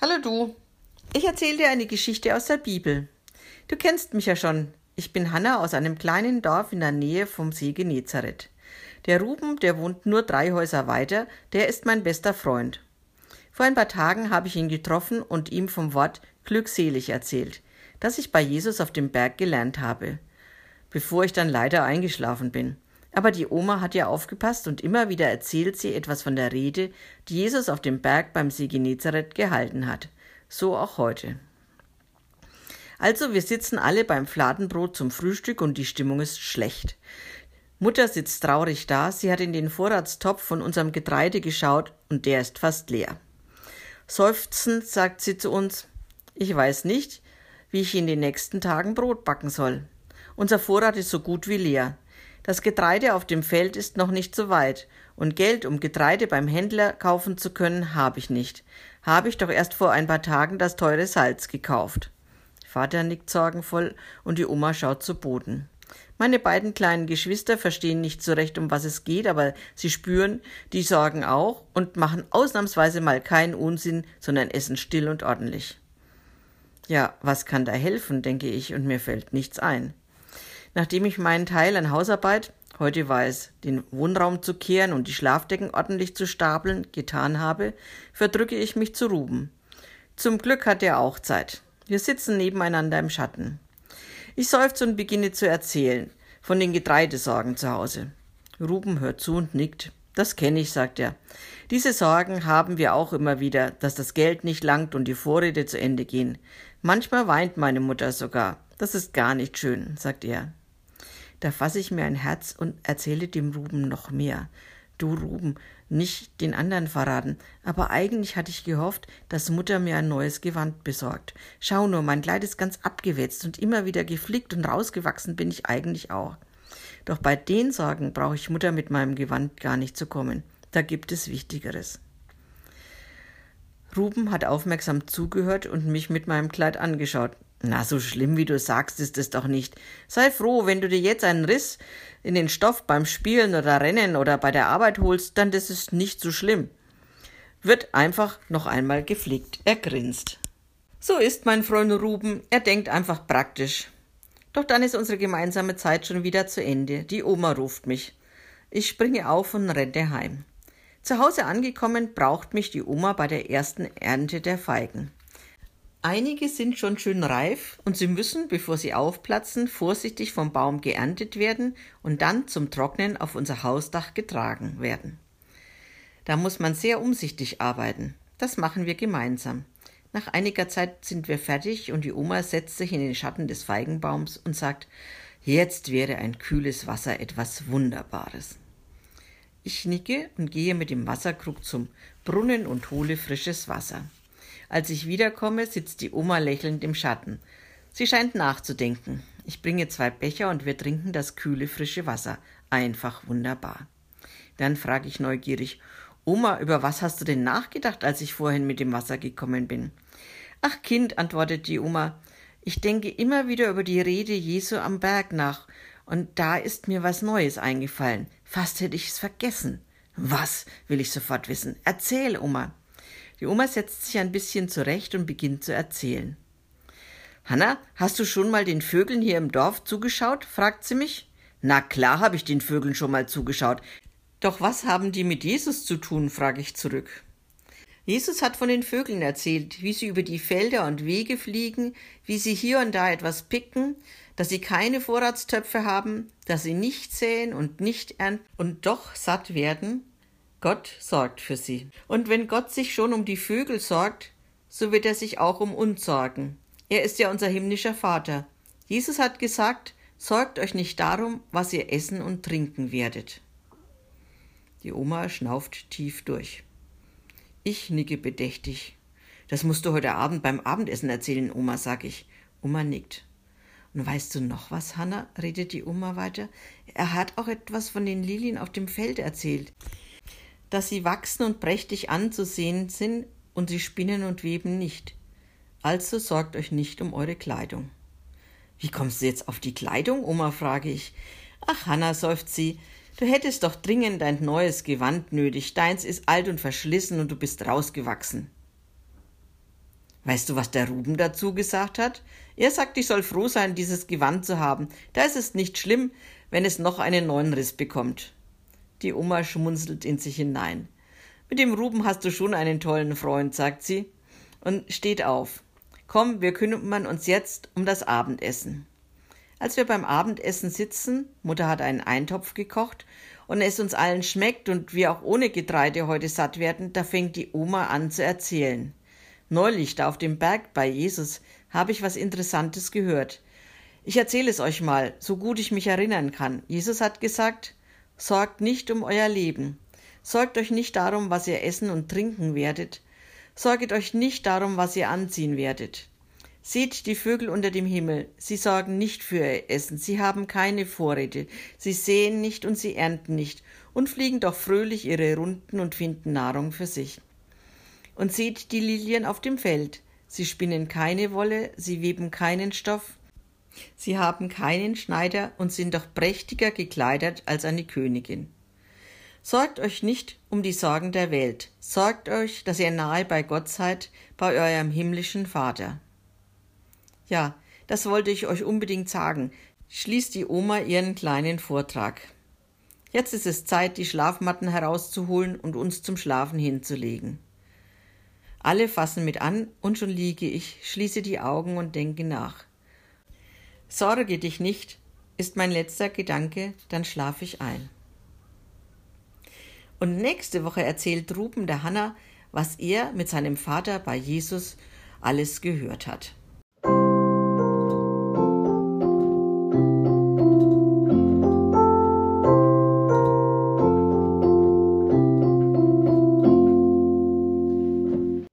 Hallo du. Ich erzähle dir eine Geschichte aus der Bibel. Du kennst mich ja schon. Ich bin Hanna aus einem kleinen Dorf in der Nähe vom See Genezareth. Der Ruben, der wohnt nur drei Häuser weiter, der ist mein bester Freund. Vor ein paar Tagen habe ich ihn getroffen und ihm vom Wort glückselig erzählt, das ich bei Jesus auf dem Berg gelernt habe, bevor ich dann leider eingeschlafen bin. Aber die Oma hat ja aufgepasst und immer wieder erzählt sie etwas von der Rede, die Jesus auf dem Berg beim See Genezareth gehalten hat. So auch heute. Also, wir sitzen alle beim Fladenbrot zum Frühstück und die Stimmung ist schlecht. Mutter sitzt traurig da, sie hat in den Vorratstopf von unserem Getreide geschaut und der ist fast leer. Seufzend sagt sie zu uns, ich weiß nicht, wie ich in den nächsten Tagen Brot backen soll. Unser Vorrat ist so gut wie leer. Das Getreide auf dem Feld ist noch nicht so weit, und Geld, um Getreide beim Händler kaufen zu können, habe ich nicht. Habe ich doch erst vor ein paar Tagen das teure Salz gekauft. Vater nickt sorgenvoll und die Oma schaut zu Boden. Meine beiden kleinen Geschwister verstehen nicht so recht, um was es geht, aber sie spüren die Sorgen auch und machen ausnahmsweise mal keinen Unsinn, sondern essen still und ordentlich. Ja, was kann da helfen, denke ich, und mir fällt nichts ein. Nachdem ich meinen Teil an Hausarbeit, heute war es, den Wohnraum zu kehren und die Schlafdecken ordentlich zu stapeln, getan habe, verdrücke ich mich zu Ruben. Zum Glück hat er auch Zeit. Wir sitzen nebeneinander im Schatten. Ich seufze und beginne zu erzählen von den Getreidesorgen zu Hause. Ruben hört zu und nickt. Das kenne ich, sagt er. Diese Sorgen haben wir auch immer wieder, dass das Geld nicht langt und die Vorräte zu Ende gehen. Manchmal weint meine Mutter sogar. Das ist gar nicht schön, sagt er. Da fasse ich mir ein Herz und erzähle dem Ruben noch mehr. Du Ruben, nicht den anderen verraten, aber eigentlich hatte ich gehofft, dass Mutter mir ein neues Gewand besorgt. Schau nur, mein Kleid ist ganz abgewetzt und immer wieder geflickt und rausgewachsen bin ich eigentlich auch. Doch bei den Sorgen brauche ich Mutter mit meinem Gewand gar nicht zu kommen. Da gibt es Wichtigeres. Ruben hat aufmerksam zugehört und mich mit meinem Kleid angeschaut. Na, so schlimm wie du sagst, ist es doch nicht. Sei froh, wenn du dir jetzt einen Riss in den Stoff beim Spielen oder Rennen oder bei der Arbeit holst, dann das ist nicht so schlimm. Wird einfach noch einmal gepflegt. Er grinst. So ist mein Freund Ruben, er denkt einfach praktisch. Doch dann ist unsere gemeinsame Zeit schon wieder zu Ende. Die Oma ruft mich. Ich springe auf und renne heim. Zu Hause angekommen, braucht mich die Oma bei der ersten Ernte der Feigen. Einige sind schon schön reif und sie müssen, bevor sie aufplatzen, vorsichtig vom Baum geerntet werden und dann zum Trocknen auf unser Hausdach getragen werden. Da muss man sehr umsichtig arbeiten. Das machen wir gemeinsam. Nach einiger Zeit sind wir fertig und die Oma setzt sich in den Schatten des Feigenbaums und sagt, jetzt wäre ein kühles Wasser etwas Wunderbares. Ich nicke und gehe mit dem Wasserkrug zum Brunnen und hole frisches Wasser. Als ich wiederkomme, sitzt die Oma lächelnd im Schatten. Sie scheint nachzudenken. Ich bringe zwei Becher und wir trinken das kühle, frische Wasser. Einfach wunderbar. Dann frage ich neugierig, Oma, über was hast du denn nachgedacht, als ich vorhin mit dem Wasser gekommen bin? Ach Kind, antwortet die Oma, ich denke immer wieder über die Rede Jesu am Berg nach, und da ist mir was Neues eingefallen. Fast hätte ich es vergessen. Was? will ich sofort wissen. Erzähl, Oma. Die Oma setzt sich ein bisschen zurecht und beginnt zu erzählen. Hanna, hast du schon mal den Vögeln hier im Dorf zugeschaut? fragt sie mich. Na klar habe ich den Vögeln schon mal zugeschaut. Doch was haben die mit Jesus zu tun? frage ich zurück. Jesus hat von den Vögeln erzählt, wie sie über die Felder und Wege fliegen, wie sie hier und da etwas picken, dass sie keine Vorratstöpfe haben, dass sie nicht säen und nicht ernten und doch satt werden Gott sorgt für sie. Und wenn Gott sich schon um die Vögel sorgt, so wird er sich auch um uns sorgen. Er ist ja unser himmlischer Vater. Jesus hat gesagt, sorgt euch nicht darum, was ihr essen und trinken werdet. Die Oma schnauft tief durch. Ich nicke bedächtig. Das musst du heute Abend beim Abendessen erzählen, Oma, sag ich. Oma nickt. Und weißt du noch was, Hanna? redet die Oma weiter. Er hat auch etwas von den Lilien auf dem Feld erzählt dass sie wachsen und prächtig anzusehen sind und sie spinnen und weben nicht. Also sorgt euch nicht um eure Kleidung. Wie kommst du jetzt auf die Kleidung, Oma? frage ich. Ach, Hanna, seufzt sie, du hättest doch dringend ein neues Gewand nötig. Deins ist alt und verschlissen und du bist rausgewachsen. Weißt du, was der Ruben dazu gesagt hat? Er sagt, ich soll froh sein, dieses Gewand zu haben. Da ist es nicht schlimm, wenn es noch einen neuen Riss bekommt. Die Oma schmunzelt in sich hinein. Mit dem Ruben hast du schon einen tollen Freund, sagt sie und steht auf. Komm, wir kümmern uns jetzt um das Abendessen. Als wir beim Abendessen sitzen, Mutter hat einen Eintopf gekocht und es uns allen schmeckt und wir auch ohne Getreide heute satt werden, da fängt die Oma an zu erzählen. Neulich da auf dem Berg bei Jesus habe ich was Interessantes gehört. Ich erzähle es euch mal, so gut ich mich erinnern kann. Jesus hat gesagt, sorgt nicht um euer Leben. Sorgt euch nicht darum, was ihr essen und trinken werdet. Sorget euch nicht darum, was ihr anziehen werdet. Seht die Vögel unter dem Himmel, sie sorgen nicht für ihr Essen, sie haben keine Vorräte, sie säen nicht und sie ernten nicht und fliegen doch fröhlich ihre Runden und finden Nahrung für sich. Und seht die Lilien auf dem Feld, sie spinnen keine Wolle, sie weben keinen Stoff, sie haben keinen Schneider und sind doch prächtiger gekleidet als eine Königin. Sorgt euch nicht um die Sorgen der Welt, sorgt euch, dass ihr nahe bei Gott seid, bei eurem himmlischen Vater. Ja, das wollte ich euch unbedingt sagen, schließt die Oma ihren kleinen Vortrag. Jetzt ist es Zeit, die Schlafmatten herauszuholen und uns zum Schlafen hinzulegen. Alle fassen mit an und schon liege ich, schließe die Augen und denke nach. Sorge dich nicht, ist mein letzter Gedanke, dann schlafe ich ein. Und nächste Woche erzählt Ruben der Hanna, was er mit seinem Vater bei Jesus alles gehört hat.